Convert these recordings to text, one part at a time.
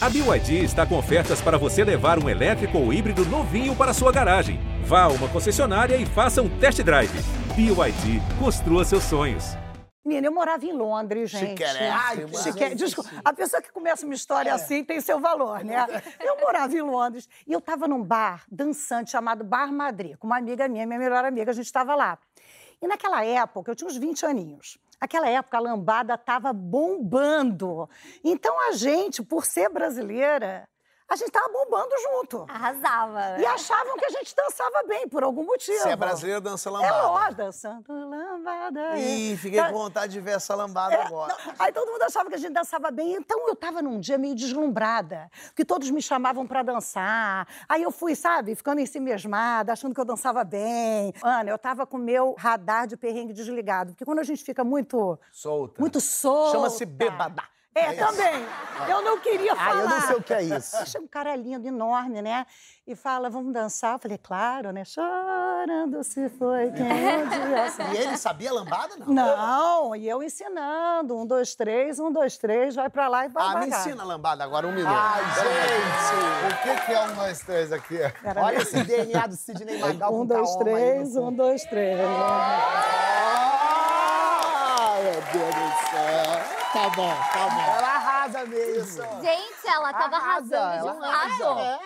A BYD está com ofertas para você levar um elétrico ou híbrido novinho para sua garagem. Vá a uma concessionária e faça um test drive. BYD, construa seus sonhos. Menina, eu morava em Londres, gente. Chiquérrimo. Chique- Desculpa, a pessoa que começa uma história assim tem seu valor, né? Eu morava em Londres e eu estava num bar dançante chamado Bar Madrid, com uma amiga minha, minha melhor amiga, a gente estava lá. E naquela época, eu tinha uns 20 aninhos. Naquela época, a lambada estava bombando. Então, a gente, por ser brasileira, a gente estava bombando junto. Arrasava. E achavam que a gente dançava bem, por algum motivo. Se é brasileiro, dança É lambada. lógico, dançando lambada. Ih, fiquei Tá- com vontade de ver essa lambada é, agora. não, aí todo mundo achava que a gente dançava bem. Então eu tava num dia meio deslumbrada, porque todos me chamavam pra dançar. Aí eu fui, sabe, ficando em si mesmada, achando que eu dançava bem. Ana, eu tava com o meu radar de perrengue desligado, porque quando a gente fica muito, Solta. muito solta... Chama-se bebada. É, também. Eu não queria Ah, falar. eu não sei o que é isso. Chega um cara lindo, enorme, né? E fala, vamos dançar. Eu falei, claro, né? Chorando se foi quem um E ele sabia lambada, não? não, e eu ensinando. Um, dois, três, um, dois, três, vai pra lá e vai Ah, pra me cá. ensina a lambada agora, um minuto. Ai, gente! O que, que é um, dois, três aqui? Pera Olha esse DNA do Sidney Magal Um, dois, Kaoma aí três, no um, dois, três. Ah, meu Deus do céu. Tá bom, tá bom. Ela arrasa mesmo. Gente, ela tava Arrasa, arrasando de um lado. É.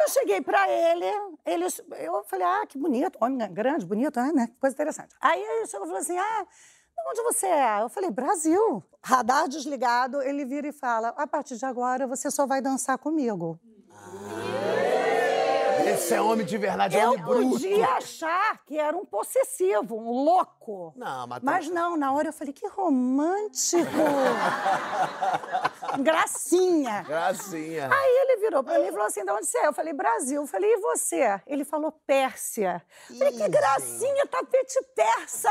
Eu cheguei pra ele, ele, eu falei, ah, que bonito, homem grande, bonito, né, né? Coisa interessante. Aí ele chegou e falou assim, ah, de onde você é? Eu falei, Brasil. Radar desligado, ele vira e fala, a partir de agora você só vai dançar comigo. Esse é homem de verdade, é Eu homem bruto. podia achar que era um possessivo, um louco. Não, mas... Mas não, na hora eu falei, que romântico! Gracinha! Gracinha. Aí ele virou pra mim e falou assim: de onde você é? Eu falei, Brasil. Eu falei, e você? Ele falou, Pérsia. Eu falei, que gracinha, tapete persa!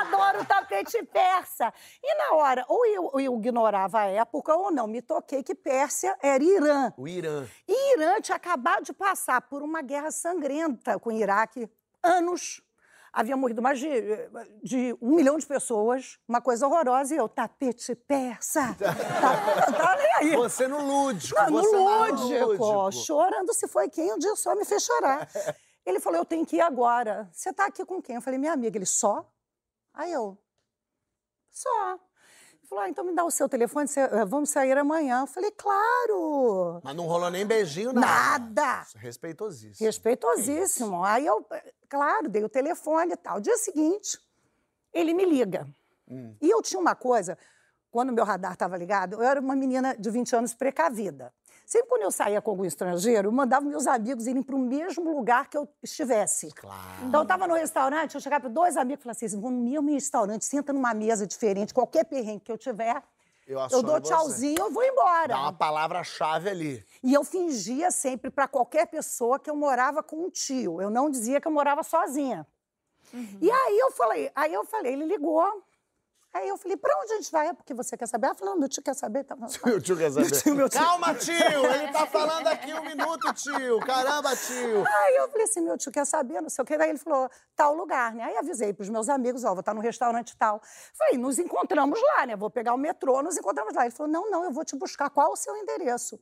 Adoro tapete persa! E na hora, ou eu, eu ignorava a época, ou não, me toquei que Pérsia era Irã. O Irã. E Irã tinha acabado de passar por uma guerra sangrenta com o Iraque, anos. Havia morrido mais de, de um milhão de pessoas, uma coisa horrorosa, e eu, tapete persa. Tá, tá nem aí. Você no lúdico. Não, no você lúdico, chorando se foi quem, um dia só me fez chorar. Ele falou, eu tenho que ir agora. Você tá aqui com quem? Eu falei, minha amiga. Ele, só? Aí eu, só. Ele falou, ah, então me dá o seu telefone, eh, vamos sair amanhã. Eu falei, claro. Mas não rolou nem beijinho, nada. Nada. Respeitosíssimo. Respeitosíssimo. Aí eu, eh, claro, dei o telefone e tal. Dia seguinte, ele me liga. E eu tinha uma coisa, quando o meu radar estava ligado, eu era uma menina de 20 anos precavida. Sempre quando eu saía com algum estrangeiro, eu mandava meus amigos irem para o mesmo lugar que eu estivesse. Claro. Então, eu estava no restaurante, eu chegava para dois amigos e falava assim: vão no mesmo restaurante, senta numa mesa diferente, qualquer perrengue que eu tiver, Eu, eu dou você. tchauzinho, eu vou embora. Dá uma palavra-chave ali. E eu fingia sempre para qualquer pessoa que eu morava com um tio. Eu não dizia que eu morava sozinha. E aí eu falei, aí eu falei, ele ligou. Aí eu falei, para onde a gente vai? É porque você quer saber? Ela falou, não, meu tio quer saber. Tá, Meu tio quer saber. Meu tio, meu tio. Calma, tio! Ele tá falando aqui um minuto, tio. Caramba, tio. Aí eu falei assim, meu tio quer saber, não sei o quê. Daí ele falou, tal lugar, né? Aí avisei pros meus amigos, ó, vou estar no restaurante tal. Falei, nos encontramos lá, né? Vou pegar o metrô, nos encontramos lá. Ele falou, não, não, eu vou te buscar. Qual o seu endereço?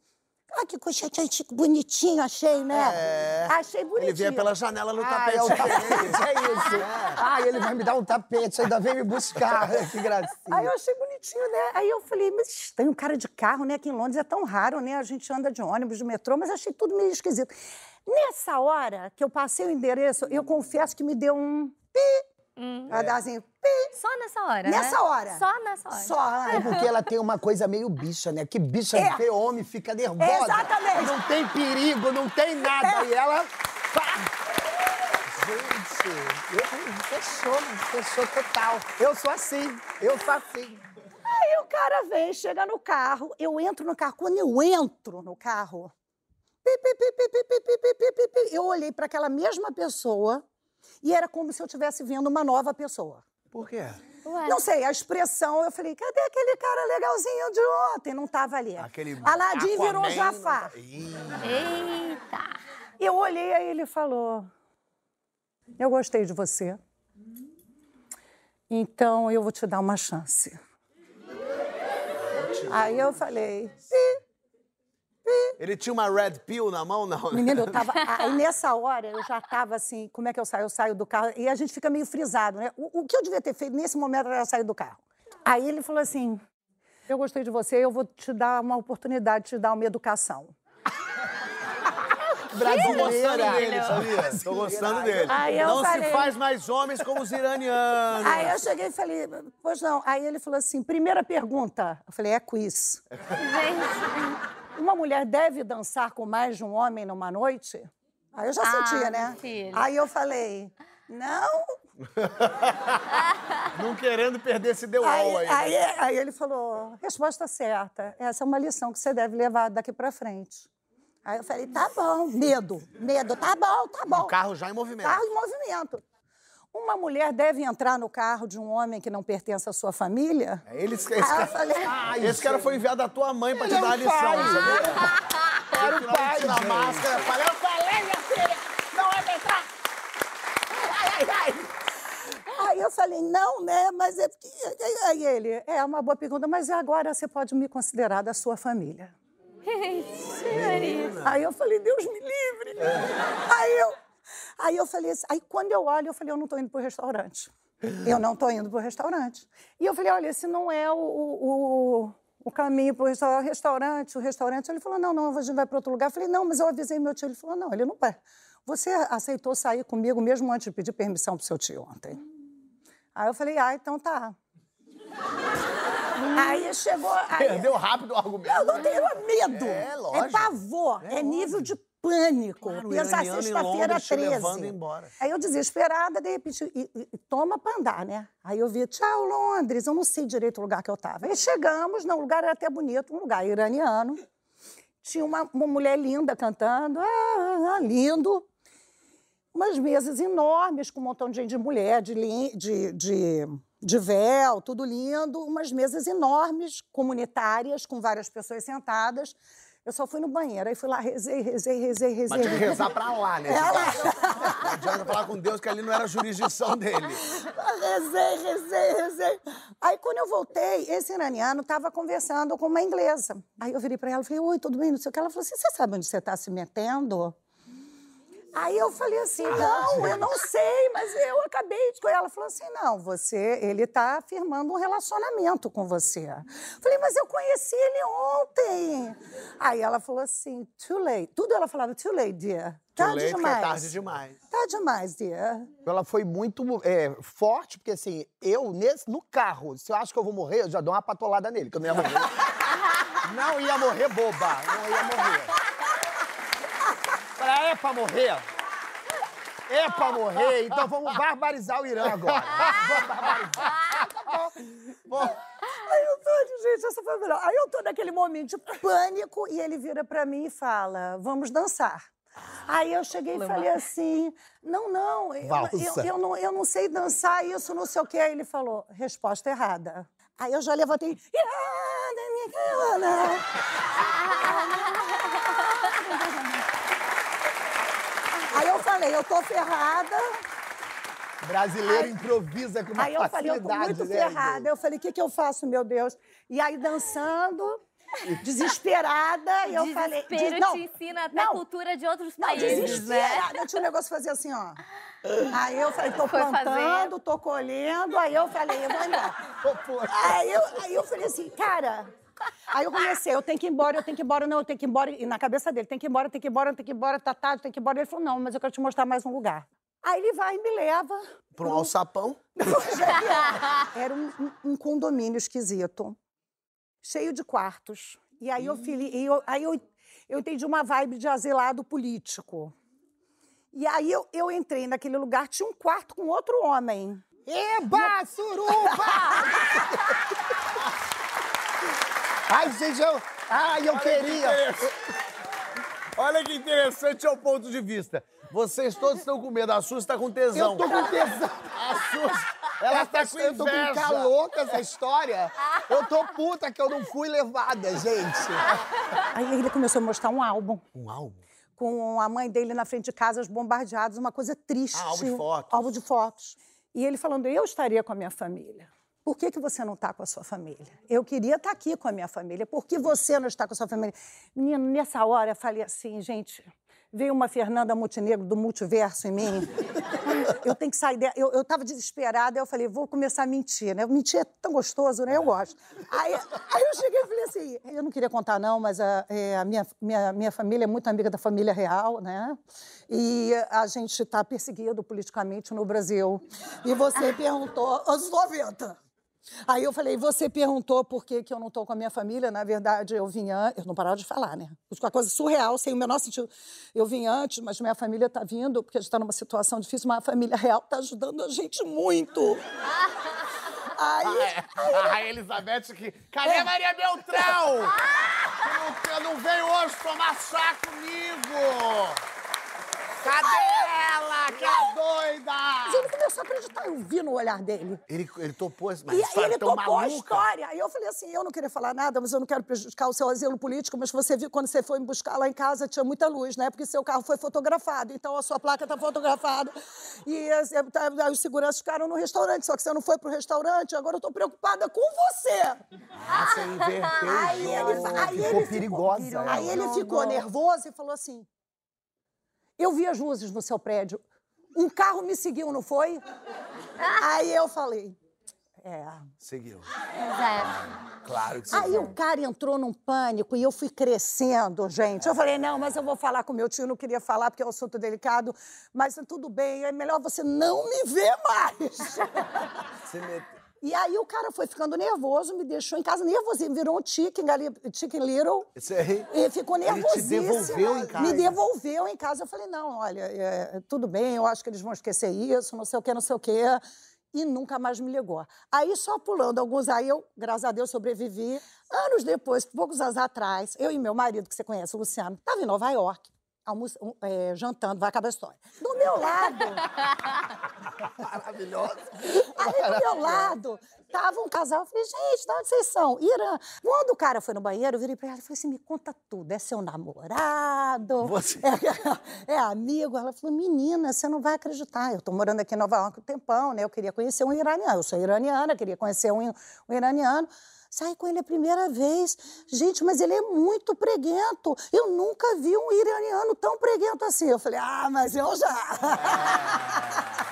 Ah, que coisa bonitinho, achei, né? É. Achei bonitinho. Ele vinha pela janela no Ah, tapete. é o tapete, dele. é isso. Ah, ele vai me dar um tapete, ainda vem me buscar. Que gracinha. Aí eu achei bonitinho, né? Aí eu falei, mas tem um cara de carro, né? Aqui em Londres é tão raro, né? A gente anda de ônibus, de metrô, mas achei tudo meio esquisito. Nessa hora que eu passei o endereço, eu confesso que me deu um pi. Dar assim, só nessa hora. Nessa né? hora. Só nessa hora. Só, é porque ela tem uma coisa meio bicha, né? Que bicha é. vê homem, fica nervosa. Exatamente. Não tem perigo, não tem nada. É. E ela. Gente, fechou, fechou total. Eu sou assim, eu sou assim. Aí o cara vem, chega no carro, eu entro no carro. Quando eu entro no carro, eu olhei para aquela mesma pessoa e era como se eu estivesse vendo uma nova pessoa. Por quê? Ué. Não sei, a expressão, eu falei, cadê aquele cara legalzinho de ontem? Não estava ali. Aquele Aladim virou Jafar. tá- Ih, Eita. Eu olhei, aí ele falou, eu gostei de você. Então eu vou te dar uma chance. Aí eu falei, "Ih, Ele tinha uma red pill na mão, não? Menino, eu tava. Aí nessa hora eu já tava assim, como é que eu saio? Eu saio do carro e a gente fica meio frisado, né? O, o que eu devia ter feito nesse momento era sair do carro. Aí ele falou assim: Eu gostei de você, eu vou te dar uma oportunidade, te dar uma educação. Tô gostando dele, sabia? Tô gostando dele. Não falei- se faz mais homens como os iranianos. Aí eu cheguei e falei, pois não. Aí ele falou assim: primeira pergunta. Eu falei, é quiz. Gente, Uma mulher deve dançar com mais de um homem numa noite? Aí eu já Ah, sentia, né? filho. Aí eu falei, não. Não querendo perder esse deu Aí, aí. aí, aí ele falou, resposta certa. Essa é uma lição que você deve levar daqui pra frente. Aí eu falei, tá bom, medo, medo, tá bom, tá bom. O carro já em movimento. Carro em movimento. Uma mulher deve entrar no carro de um homem que não pertence à sua família? Ele, esse, eu cara, falei, esse cara foi enviado da tua mãe pra te é dar a um lição, pai. sabia? Era o pai, Tira a gente. máscara, fala, eu falei, minha filha, não é pra entrar. Aí eu falei, não, né? Mas é porque. Aí ele, é uma boa pergunta, mas agora você pode me considerar da sua família. Aí eu falei, Deus me livre. Aí eu, aí eu falei assim, aí quando eu olho, eu falei, eu não estou indo para o restaurante. Eu não estou indo para o restaurante. E eu falei, olha, esse não é o, o, o caminho para o restaurante, o restaurante. Ele falou, não, não, a gente vai para outro lugar. Eu falei, não, mas eu avisei meu tio. Ele falou, não, ele não vai. Você aceitou sair comigo mesmo antes de pedir permissão para o seu tio ontem. Aí eu falei, ah, então tá. Aí chegou. Aí, Perdeu rápido o argumento. eu não tenho medo. É, lógico. É pavor. É, nível de pânico. Claro, iraniano em sexta-feira Londres te 13. levando embora. Aí eu desesperada, de repente, e, e- toma pra andar, né? Aí eu vi, tchau, Londres. Eu não sei direito o lugar que eu tava. Aí chegamos, não, o lugar era até bonito, um lugar iraniano. Tinha uma, uma mulher linda cantando, ah, ah, lindo. Umas mesas enormes com um montão de gente de mulher, de, de, de, de véu, tudo lindo. Umas mesas enormes, comunitárias, com várias pessoas sentadas. Eu só fui no banheiro, aí fui lá, rezei, rezei, rezei, rezei. Mas tinha que rezar pra lá, né? É lá. Não adianta falar com Deus que ali não era a jurisdição dele. Rezei, rezei, rezei. Aí, quando eu voltei, esse iraniano estava conversando com uma inglesa. Aí eu virei para ela e falei, oi, tudo bem? Não sei o que. Ela falou assim, você sabe onde você está se metendo? Aí eu falei assim, não, eu não sei, mas eu acabei de... Ela falou assim, não, você, ele está afirmando um relacionamento com você. Falei, mas eu conheci ele ontem. Aí ela falou assim, too late. Tudo ela falava, too late, dear. Tarde Leite que demais. é tarde demais. Tá demais, dear. Ela foi muito é, forte, porque assim, eu nesse, no carro, se eu acho que eu vou morrer, eu já dou uma patolada nele, que eu não ia morrer. não ia morrer boba, não ia morrer. Pra é pra morrer? É pra morrer, então vamos barbarizar o Irã agora. Vamos barbarizar. Aí eu tô, gente, essa foi a melhor. Aí eu tô naquele momento de pânico e ele vira pra mim e fala: vamos dançar. Aí eu cheguei e falei assim: não, não, eu, eu, eu não, eu não sei dançar isso, não sei o quê. Aí ele falou: resposta errada. Aí eu já levantei. "Ah, da minha cara." Aí eu falei: eu tô ferrada. Brasileiro improvisa com uma Aí eu falei, eu tô facilidade, muito né, ferrada. Eu falei, o que, que eu faço, meu Deus? E aí, dançando, desesperada, e eu falei... Desespero des- não, te ensina até não, a cultura de outros Não, países, né? desesperada. Eu tinha um negócio fazer assim, ó. Aí eu falei, tô Foi plantando, fazendo. tô colhendo. Aí eu falei, eu vou embora. Aí eu, aí eu falei assim, cara... Aí eu comecei, eu tenho que ir embora, eu tenho que ir embora, não, eu tenho que ir embora. E na cabeça dele, tem que ir embora, tem que ir embora, tem que ir embora, tá tarde, tem que ir embora. Ele falou, não, mas eu quero te mostrar mais um lugar. Aí ele vai e me leva Pra um alçapão. Era um, um- um condomínio esquisito, cheio de quartos. E aí eu, fili- e eu- aí eu, eu entendi uma vibe de asilado político. E aí eu, eu entrei naquele lugar, tinha um quarto com outro homem. Eba, suruba! Ai, gente, eu... Ai, eu queria... Olha que interessante é o ponto de vista. Vocês todos estão com medo, a Sus tá com tesão. Eu tô com tesão. A Sus, ela tá com Eu tô com calor com essa história. Eu tô puta que eu não fui levada, gente. Aí ele começou a mostrar um álbum. Um álbum? com a mãe dele na frente de casa, os bombardeados, uma coisa triste. Ah, álbum de fotos. Álbum de fotos. E ele falando, eu estaria com a minha família. Por que, que você não está com a sua família? Eu queria estar aqui com a minha família. Por que você não está com a sua família? Menino, nessa hora eu falei assim, gente, veio uma Fernanda Montenegro do multiverso em mim. Eu tenho que sair dela. Eu estava desesperada, eu falei, vou começar a mentir, né? Mentir é tão gostoso, né? Eu gosto. Aí, aí eu cheguei e falei assim, eu não queria contar não, mas a, é, a minha, minha, minha família é muito amiga da família real, né? E a gente está perseguido politicamente no Brasil. E você perguntou, anos 90. Aí eu falei, você perguntou por que, que eu não estou com a minha família. Na verdade, eu vim antes. Eu não parava de falar, né? Uma coisa surreal, sem o menor sentido. Eu vim antes, mas minha família está vindo, porque a gente está numa situação difícil, mas a família real está ajudando a gente muito. Aí, a Elizabeth que. Cadê é. Maria Beltrão? não, não veio hoje tomar chá comigo! Cadê ela, que é doida? Mas ele começou a acreditar, eu vi no olhar dele. Ele, ele topou, mas e, ele topou maluca. a história. Aí eu falei assim, eu não queria falar nada, mas eu não quero prejudicar o seu asilo político, mas você viu quando você foi me buscar lá em casa, tinha muita luz, né? Porque seu carro foi fotografado, então a sua placa tá fotografada. E tá, os seguranças ficaram no restaurante, só que você não foi pro restaurante, agora eu tô preocupada com você. Ah, você inverteu aí ele, aí ficou ele perigosa. Ficou, aí ele ficou nervoso e falou assim, eu vi as luzes no seu prédio. Um carro me seguiu, não foi? Aí eu falei. É. Seguiu. É. Claro que sim. Aí o cara entrou num pânico e eu fui crescendo, gente. Eu falei, não, mas eu vou falar com meu tio, não queria falar porque é um assunto delicado, mas tudo bem, é melhor você não me ver mais. Você meteu. E aí o cara foi ficando nervoso, me deixou em casa nervosinho, virou um chicken, chicken little. Isso aí. E ficou nervosíssimo. Ele te devolveu em casa? Me devolveu em casa. Eu falei, não, olha, é, tudo bem, eu acho que eles vão esquecer isso, não sei o quê, não sei o quê. E nunca mais me ligou. Aí, só pulando alguns, aí eu, graças a Deus, sobrevivi. Anos depois, poucos anos atrás, eu e meu marido, que você conhece, o Luciano, estava em Nova York almoço, é, jantando, vai acabar a história. Do meu lado. Maravilhoso. Aí do meu lado tava um casal. Eu falei, gente, de onde vocês são? Irã. Quando o cara foi no banheiro, eu virei pra ela e falei assim: me conta tudo. É seu namorado? Você? É, é, amigo? Ela falou: menina, você não vai acreditar. Eu tô morando aqui em Nova York um tempão, né? Eu queria conhecer um iraniano. Eu sou iraniana, queria conhecer um, um iraniano. Saí com ele a primeira vez. Gente, mas ele é muito preguento. Eu nunca vi um iraniano tão preguento assim. Eu falei, ah, mas eu já. É.